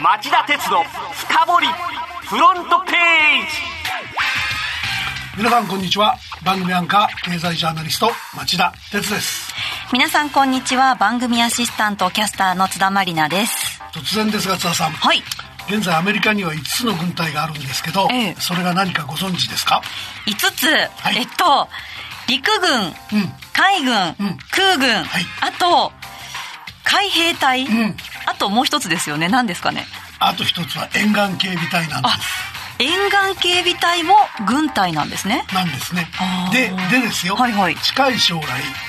町田鉄の深掘りフロントページ。皆さんこんにちは。番組アンカー経済ジャーナリスト町田鉄です。皆さんこんにちは。番組アシスタントキャスターの津田まりなです。突然ですが津田さん。はい。現在アメリカには5つの軍隊があるんですけど、ええ。それが何かご存知ですか？5つ、い。えっと陸軍、うん。海軍、うん。空軍、はい。あと海兵隊、ん。あともう一つですよね。何ですかね？あと一つは沿岸警備隊なんであ沿岸警備隊も軍隊なんですね。すなんですね。ででですよ、はいはい。近い将来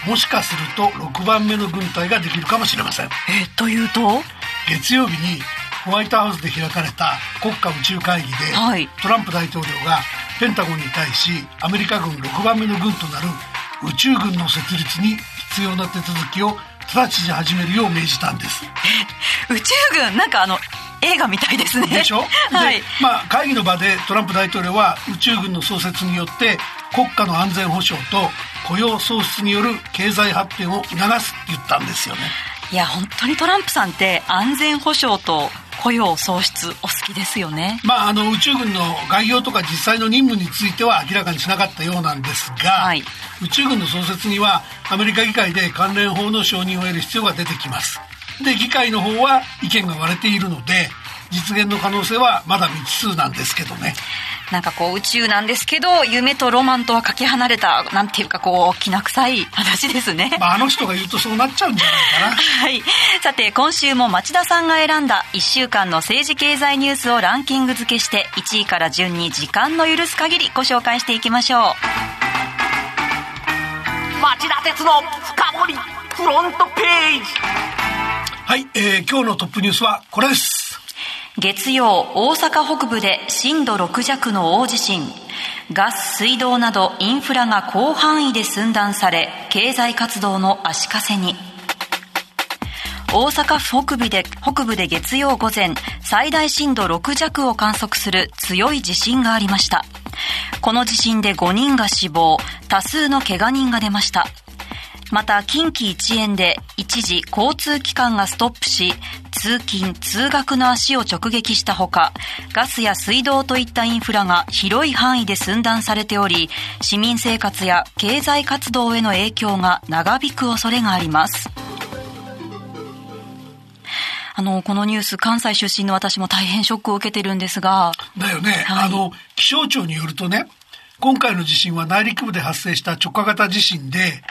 もしかすると6番目の軍隊ができるかもしれません。えというと？月曜日にホワイトハウスで開かれた国家宇宙会議で、はい。トランプ大統領がペンタゴンに対しアメリカ軍6番目の軍となる宇宙軍の設立に必要な手続きを直ちに始めるよう命じたんです。宇宙軍なんかあの映画みたいですね。でしょ、はい。で、まあ、会議の場でトランプ大統領は宇宙軍の創設によって国家の安全保障と雇用創出による経済発展を促すって言ったんですよね。いや本当にトランプさんって安全保障と雇用創出お好きですよね。まあ、あの宇宙軍の概要とか実際の任務については明らかにしなかったようなんですが、はい。宇宙軍の創設にはアメリカ議会で関連法の承認を得る必要が出てきます。で議会の方は意見が割れているので実現の可能性はまだ未知数なんですけどねなんかこう宇宙なんですけど夢とロマンとはかけ離れたなんていうかこうきな臭い話ですねまあ、あの人が言うとそうなっちゃうんじゃないかなはい。さて、今週も町田さんが選んだ1週間の政治経済ニュースをランキング付けして、1位から順に時間の許す限りご紹介していきましょ町田鉄の深掘りフロントページはい、えー今日のトップニュースはこれですう。月曜、大阪北部で震度6弱の大地震。ガス、水道などインフラが広範囲で寸断され、経済活動の足かせに。大阪府北部で北部で月曜午前最大震度6弱を観測する強い地震がありましたこの地震で5人が死亡多数の怪我人が出ましたまた近畿一円で一時交通機関がストップし通勤通学の足を直撃したほかガスや水道といったインフラが広い範囲で寸断されており市民生活や経済活動への影響が長引く恐れがあります。あの、このニュース、関西出身の私も大変ショックを受けてるんですが、だよね、はい。あの気象庁によるとね今回の地震は内陸部で発生した直下型地震で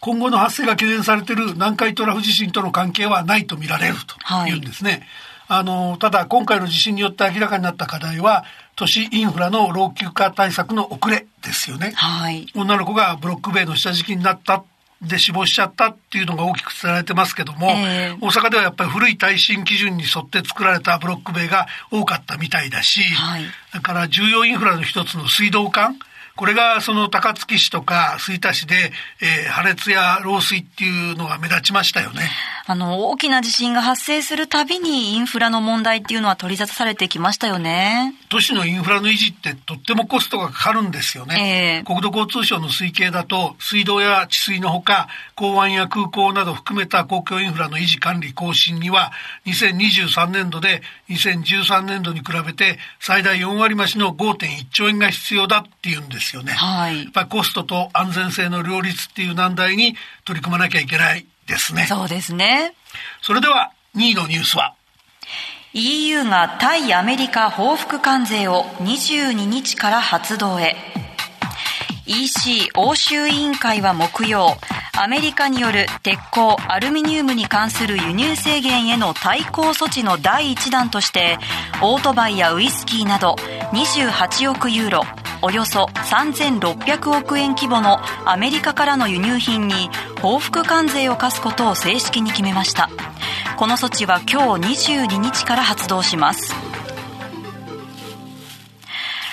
今後の発生が懸念されている南海トラフ地震との関係はないと見られるというんですね。あのただ今回の地震によって明らかになった課題は都市インフラの老朽化対策の遅れですよね。はい。女の子がブロック塀の下敷きになったで死亡しちゃったっていうのが大きく伝えられてますけども、ええ大阪ではやっぱり古い耐震基準に沿って作られたブロック塀が多かったみたいだし、はいだから重要インフラの一つの水道管これがその高槻市とか吹田市で、えー破裂や漏水っていうのが目立ちましたよね。あの、大きな地震が発生するたびにインフラの問題っていうのは取り沙汰されてきましたよね。都市のインフラの維持ってとってもコストがかかるんですよね。ええ国土交通省の推計だと水道や治水のほか港湾や空港など含めた公共インフラの維持管理更新には2023年度で2013年度に比べて最大4割増しの5.1兆円が必要だっていうんですよね。はいやっぱりコストと安全性の両立っていう難題に取り組まなきゃいけないですね。そうですね。それでは2位のニュースは？EU が対アメリカ報復関税を22日から発動へ EC 欧州委員会は木曜アメリカによる鉄鋼アルミニウムに関する輸入制限への対抗措置の第一弾としてオートバイやウイスキーなど28億ユーロおよそ3600億円規模のアメリカからの輸入品に報復関税を課すことを正式に決めました。この措置は今日22日から発動します。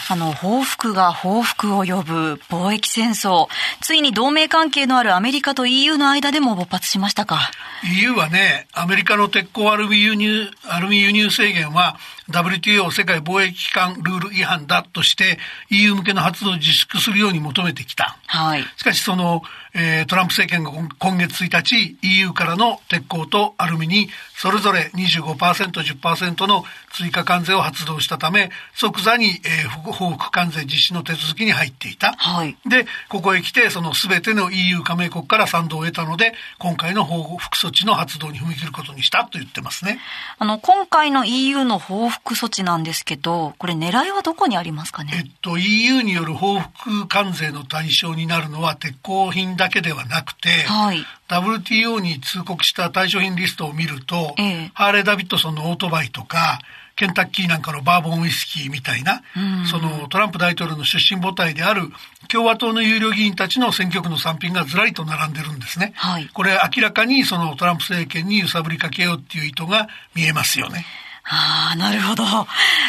あの、報復が報復を呼ぶ貿易戦争。ついに同盟関係のあるアメリカと EU の間でも勃発しましたか？EU はね、アメリカの鉄鋼アルミ輸入、アルミ輸入制限は WTO 世界貿易機関ルール違反だとして EU 向けの発動を自粛するように求めてきた。はい。しかしその、えートランプ政権が今月1日 EU からの鉄鋼とアルミにそれぞれ 25%10% の追加関税を発動したため即座に、えー報復関税実施の手続きに入っていた。はいで、ここへ来てその全ての EU 加盟国から賛同を得たので今回の報復措置の発動に踏み切ることにしたと言ってますね。あの、今回の EU の報復措置なんですけど、これ狙いはどこにありますかね？えっと、EU による報復関税の対象になるのは鉄鋼品だけではなくて、はい。WTO に通告した対象品リストを見ると、ええハーレー・ダビッドソンのオートバイとか、ケンタッキーなんかのバーボンウイスキーみたいな、そのトランプ大統領の出身母体である共和党の有料議員たちの選挙区の産品がずらりと並んでるんですね。はいこれ明らかにそのトランプ政権に揺さぶりかけようっていう意図が見えますよね。ああ、なるほど。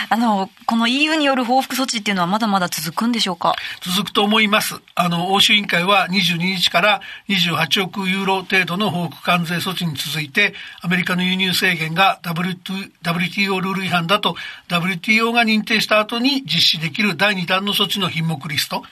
あの、この EU による報復措置っていうのはまだまだ続くんでしょうか？続くと思います。あの、欧州委員会は22日から28億ユーロ程度の報復関税措置に続いて、アメリカの輸入制限が WT WTO ルール違反だと WTO が認定した後に実施できる第2弾の措置の品目リスト、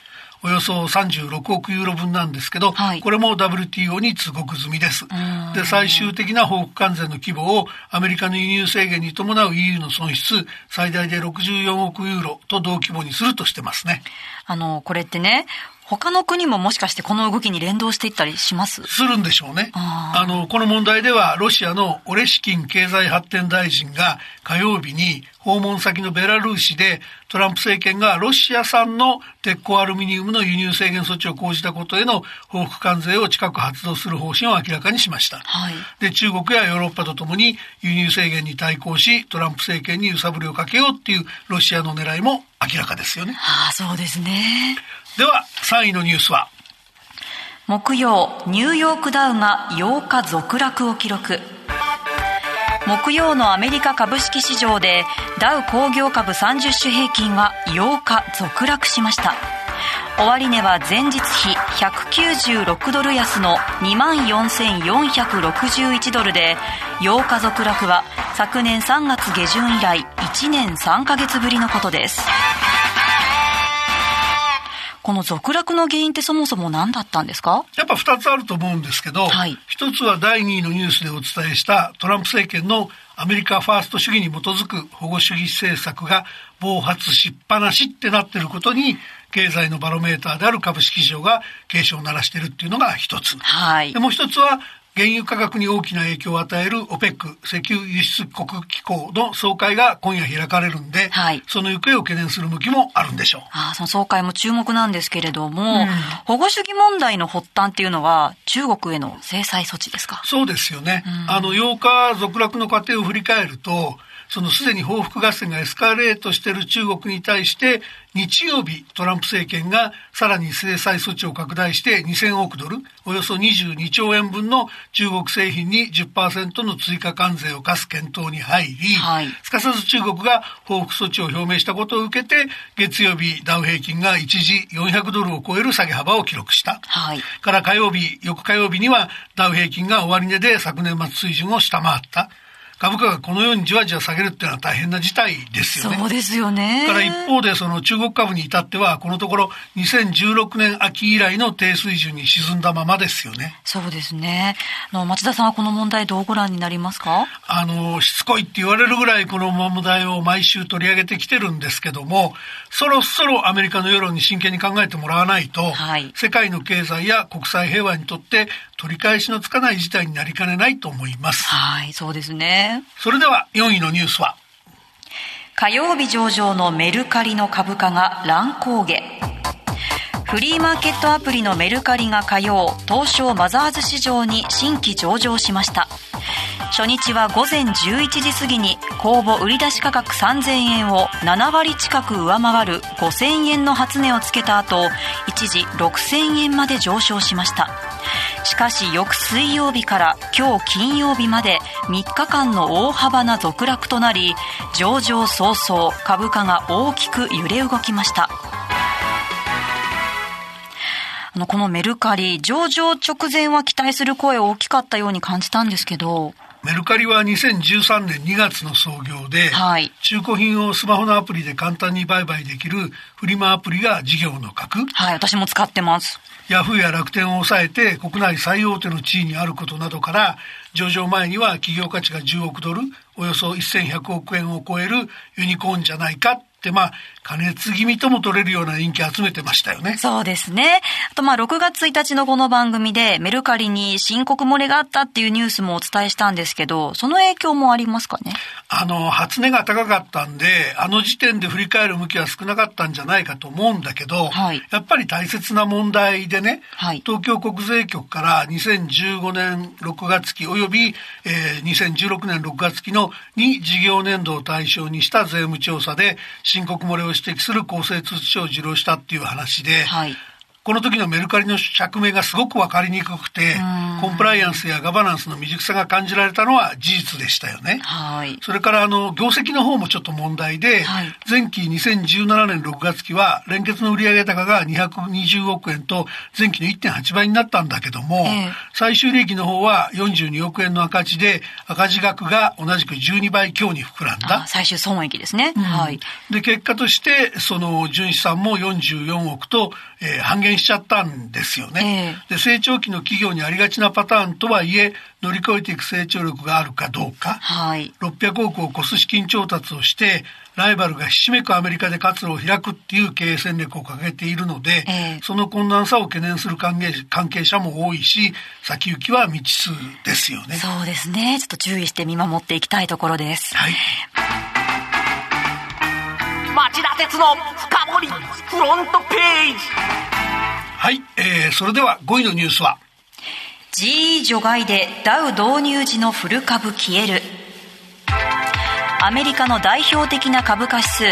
およそ36億ユーロ分なんですけど、はいこれも WTO に通告済みです。で、最終的な報復関税の規模をアメリカの輸入制限に伴う EU の損失、最大で64億ユーロと同規模にするとしてますね。あの、これってね、他の国ももしかしてこの動きに連動していったりします？するんでしょうね。あの、この問題では、ロシアのオレシキン経済発展大臣が火曜日に訪問先のベラルーシでトランプ政権がロシア産の鉄鋼アルミニウムの輸入制限措置を講じたことへの報復関税を近く発動する方針を明らかにしました。はい。で、中国やヨーロッパとともに輸入制限に対抗し、トランプ政権に揺さぶりをかけようっていうロシアの狙いも明らかですよね。ああ、そうですね。では、3位のニュースは、木曜、ニューヨークダウが8日続落を記録。木曜のアメリカ株式市場でダウ工業株30種平均は8日続落しました。終値は前日比196ドル安の24,461ドルで8日続落は昨年3月下旬以来1年3ヶ月ぶりのことです。この続落の原因ってそもそも何だったんですか？やっぱ2つあると思うんですけど、はい一つは第2位のニュースでお伝えしたトランプ政権のアメリカファースト主義に基づく保護主義政策が暴発しっぱなしってなってることに経済のバロメーターである株式市場が警鐘を鳴らしてるっていうのが一つ。はいで。もう一つは原油価格に大きな影響を与える OPEC 石油輸出国機構の総会が今夜開かれるんで、はいその行方を懸念する向きもあるんでしょう。ああ、その総会も注目なんですけれども、うん保護主義問題の発端っていうのは中国への制裁措置ですか？そうですよね。あの、8日続落の過程を振り返ると、そのすでに報復合戦がエスカレートしている中国に対して、日曜日、トランプ政権がさらに制裁措置を拡大して2000億ドル、およそ22兆円分の中国製品に10%の追加関税を課す検討に入り、はいすかさず中国が報復措置を表明したことを受けて、月曜日ダウ平均が一時400ドルを超える下げ幅を記録した。はい。から火曜日、翌火曜日にはダウ平均が終値で昨年末水準を下回った。株価がこのようにじわじわ下げるっていうのは大変な事態ですよね。そうですよね。から一方でその中国株に至ってはこのところ2016年秋以来の低水準に沈んだままですよね。そうですね。あの、町田さんはこの問題どうご覧になりますか？あの、しつこいって言われるぐらいこの問題を毎週取り上げてきてるんですけども、そろそろアメリカの世論に真剣に考えてもらわないと、はい世界の経済や国際平和にとって取り返しのつかない事態になりかねないと思います。はい、そうですね。それでは4位のニュースは、火曜日上場のメルカリの株価が乱高下。フリーマーケットアプリのメルカリが火曜、東証マザーズ市場に新規上場しました。初日は午前11時過ぎに公募売出価格3000円を7割近く上回る5000円の初値をつけた後、一時6000円まで上昇しました。しかし翌水曜日から今日金曜日まで3日間の大幅な続落となり上場早々株価が大きく揺れ動きましたあのこのメルカリ上場直前は期待する声大きかったように感じたんですけどメルカリは2013年2月の創業で、はい、中古品をスマホのアプリで簡単に売買できるフリマアプリが事業の核。はい、私も使ってます。ヤフーや楽天を抑えて国内最大手の地位にあることなどから、上場前には企業価値が10億ドル、およそ1100億円を超えるユニコーンじゃないか、まあ、加熱気味とも取れるような人気集めてましたよね。そうですね。あと、まあ、6月1日のこの番組で、メルカリに申告漏れがあったっていうニュースもお伝えしたんですけど、その影響もありますかね？あの、初値が高かったんで、あの時点で振り返る向きは少なかったんじゃないかと思うんだけど、はい、やっぱり大切な問題でね、はい、東京国税局から2015年6月期及び、えー、2016年6月期の2事業年度を対象にした税務調査で、申告漏れを指摘する公正通知書を受領したっていう話で、はい。この時のメルカリの釈明がすごく分かりにくくて、コンプライアンスやガバナンスの未熟さが感じられたのは事実でしたよね。はい。それからあの、業績の方もちょっと問題で、はい、前期2017年6月期は連結の売上高が220億円と前期の1.8倍になったんだけども、えー、最終利益の方は42億円の赤字で、赤字額が同じく12倍強に膨らんだ。最終損益ですね。うん、はい。で、結果として、その純資産も44億と、えー、半減しちゃったんですよね、えー、で成長期の企業にありがちなパターンとはいえ乗り越えていく成長力があるかどうか、はい、600億を超す資金調達をしてライバルがひしめくアメリカで活路を開くっていう経営戦略を掲げているので、えー、その困難さを懸念する関係関係者も多いし先行きは未知数ですよね。そうですね。ちょっと注意して見守っていきたいところです。はい町田鉄の深掘りフロントページ。はい、えー、それでは5位のニュースは？GE 除外でダウ導入時のフル株消える。アメリカの代表的な株価指数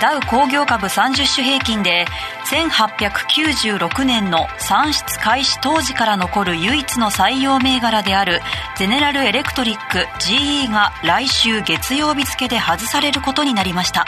ダウ工業株30種平均で1896年の産出開始当時から残る唯一の採用銘柄であるゼネラルエレクトリック GE が来週月曜日付で外されることになりました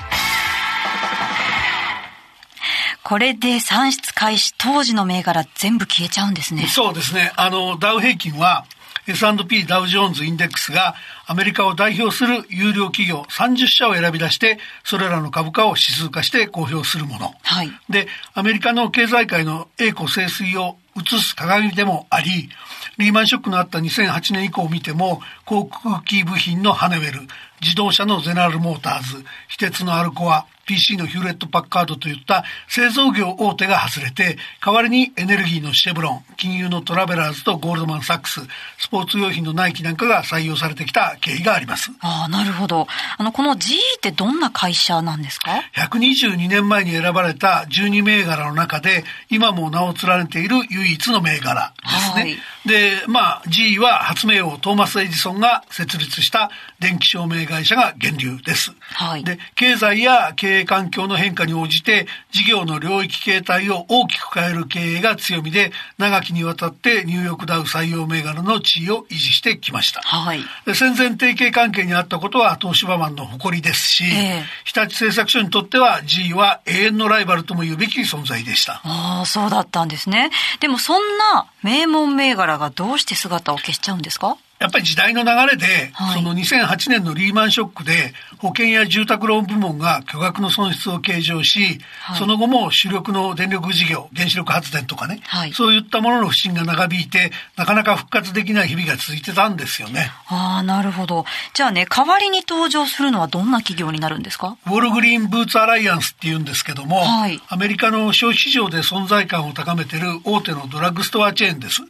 これで算出開始当時の銘柄全部消えちゃうんですね。そうですね。あの、ダウ平均は S&P ダウジョーンズインデックスがアメリカを代表する有料企業30社を選び出してそれらの株価を指数化して公表するもの。はい、で、アメリカの経済界の栄枯盛衰を映す鏡でもあり、リーマンショックのあった2008年以降を見ても、航空機部品のハネウェル、自動車のゼネラルモーターズ、非鉄のアルコア、PC のヒューレット・パッカードといった製造業大手が外れて、代わりにエネルギーのシェブロン、金融のトラベラーズとゴールドマン・サックス、スポーツ用品のナイキなんかが採用されてきた経緯があります。ああ、なるほど。あの、この GE ってどんな会社なんですか ?122 年前に選ばれた12銘柄の中で、今も名を連ねている唯一の銘柄ですね。はい、で、まあ、GE は発明王トーマス・エジソンが設立した電気照明会社が源流です。はい、で、経済や経営環境の変化に応じて事業の領域形態を大きく変える経営が強みで、長きにわたってニューヨークダウ採用銘柄の地位を維持してきました。はい、で戦前提携関係にあったことは東芝マンの誇りですし、えー、日立製作所にとっては GE は永遠のライバルとも言うべき存在でした。ああ、そうだったんですね。でもそんな名門銘柄がどうして姿を消しちゃうんですか？やっぱり時代の流れで、はい、その2008年のリーマンショックで保険や住宅ローン部門が巨額の損失を計上し、はい、その後も主力の電力事業、原子力発電とかね、はい、そういったものの不振が長引いて、なかなか復活できない日々が続いてたんですよね。ああ、なるほど。じゃあね、代わりに登場するのはどんな企業になるんですか？ウォールグリーンブーツアライアンスっていうんですけども、アメリカの消費市場で存在感を高めている大手のドラッグストアチェーンです。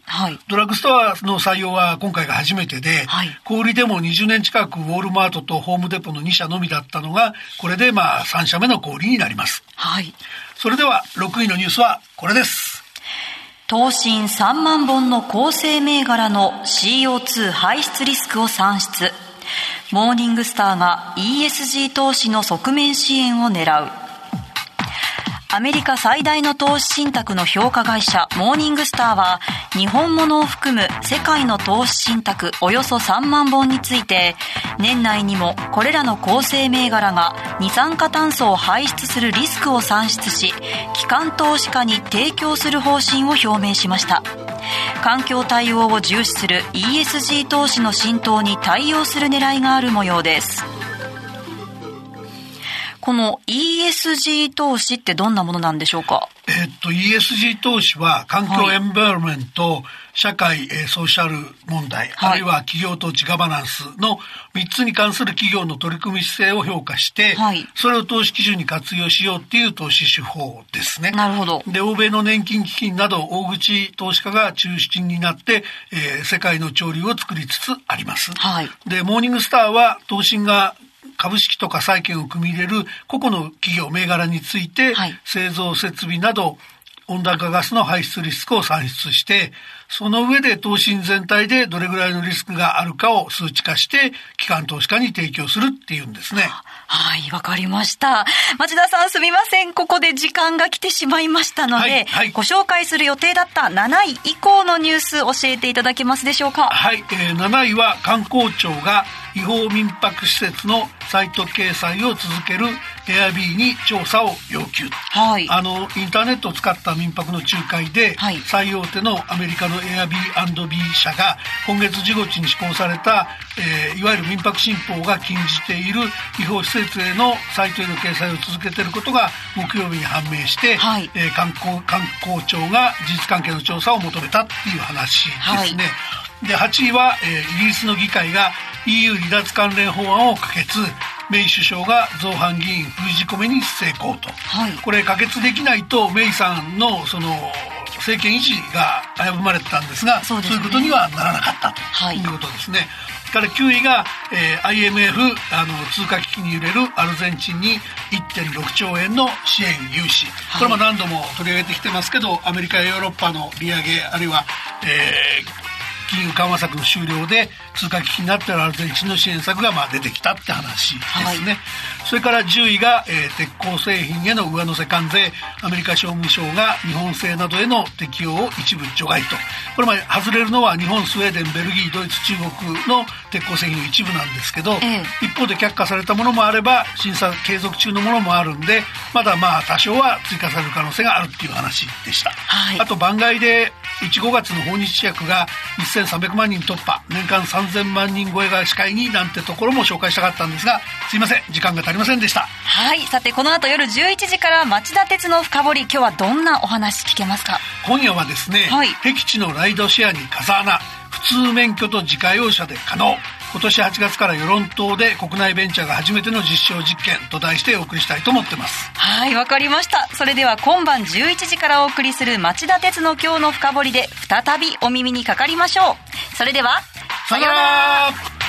ドラッグストアの採用は今回が初めてで、小売でも20年近くウォールマートとホームデポの2社のみだったのが、これでまあ3社目の小売になります。はい。それでは6位のニュースはこれです。東進3万本の構成銘柄の CO2 排出リスクを算出。モーニングスターが ESG 投資の側面支援を狙う。アメリカ最大の投資信託の評価会社モーニングスターは日本物を含む世界の投資信託およそ3万本について年内にもこれらの構成銘柄が二酸化炭素を排出するリスクを算出し機関投資家に提供する方針を表明しました。環境対応を重視する ESG 投資の浸透に対応する狙いがある模様です。この ESG 投資ってどんなものなんでしょうか？えっと、ESG 投資は環境エンバイロメント、社会、えー、ソーシャル問題、はい、あるいは企業統治ガバナンスの3つに関する企業の取り組み姿勢を評価して、はい、それを投資基準に活用しようっていう投資手法ですね。なるほど。で、欧米の年金基金など大口投資家が中心になって、えー、世界の潮流を作りつつあります。はい、で、モーニングスターは投資が株式とか債券を組み入れる個々の企業銘柄について、はい、製造設備など温暖化ガスの排出リスクを算出して、その上で投資全体でどれぐらいのリスクがあるかを数値化して、機関投資家に提供するっていうんですね。はい、わかりました。町田さんすみません。ここで時間が来てしまいましたので、はいはい、ご紹介する予定だった7位以降のニュース教えていただけますでしょうか？はい、えー、7位は観光庁が違法民泊施設のサイト掲載を続けるエアビーに調査を要求、はい、あのインターネットを使った民泊の仲介で、はい、最大手のアメリカのエアビービー社が今月15日に施行された、えー、いわゆる民泊新法が禁じている違法施設へのサイトへの掲載を続けていることが木曜日に判明して、はい、えー、観光観光庁が事実関係の調査を求めたっていう話ですね。で8位は、えー、イギリスの議会が EU 離脱関連法案を可決。メイ首相が造反議員封じ込めに成功と、はい、これ可決できないとメイさんのその政権維持が危ぶまれてたんですがそう、ね,、いうことにはならなかったと。い。うことですね。はいから9位が、えー、IMF あの通貨危機に揺れるアルゼンチンに1.6兆円の支援融資、これも何度も取り上げてきてますけどアメリカやヨーロッパの利上げあるいは、えー、金融緩和策の終了で通貨危機になっているアルゼンチンの支援策がまあ出てきたって話ですね、はい、それから10位が、えー、鉄鋼製品への上乗せ関税。アメリカ商務省が日本製などへの適用を一部除外と。これまで外れるのは日本スウェーデンベルギードイツ中国の鉄鋼製品の一部なんですけど、ええ、一方で却下されたものもあれば審査継続中のものもあるんでまだまあ多少は追加される可能性があるっていう話でした、はい、あと番外で15月の訪日客が1300万人突破年間3000万人超えが司会になんてところも紹介したかったんですがすいません時間が足りませんでした。はいさてこの後夜11時から町田鉄の深掘り今日はどんなお話聞けますか？今夜はですね、はい、僻地のライドシェアに風穴普通免許と自家用車で可能今年8月から与論島で国内ベンチャーが初めての実証実験と題してお送りしたいと思ってます。はいわかりました。それでは今晩11時からお送りする町田鉄の今日の深掘りで再びお耳にかかりましょう。それではさようなら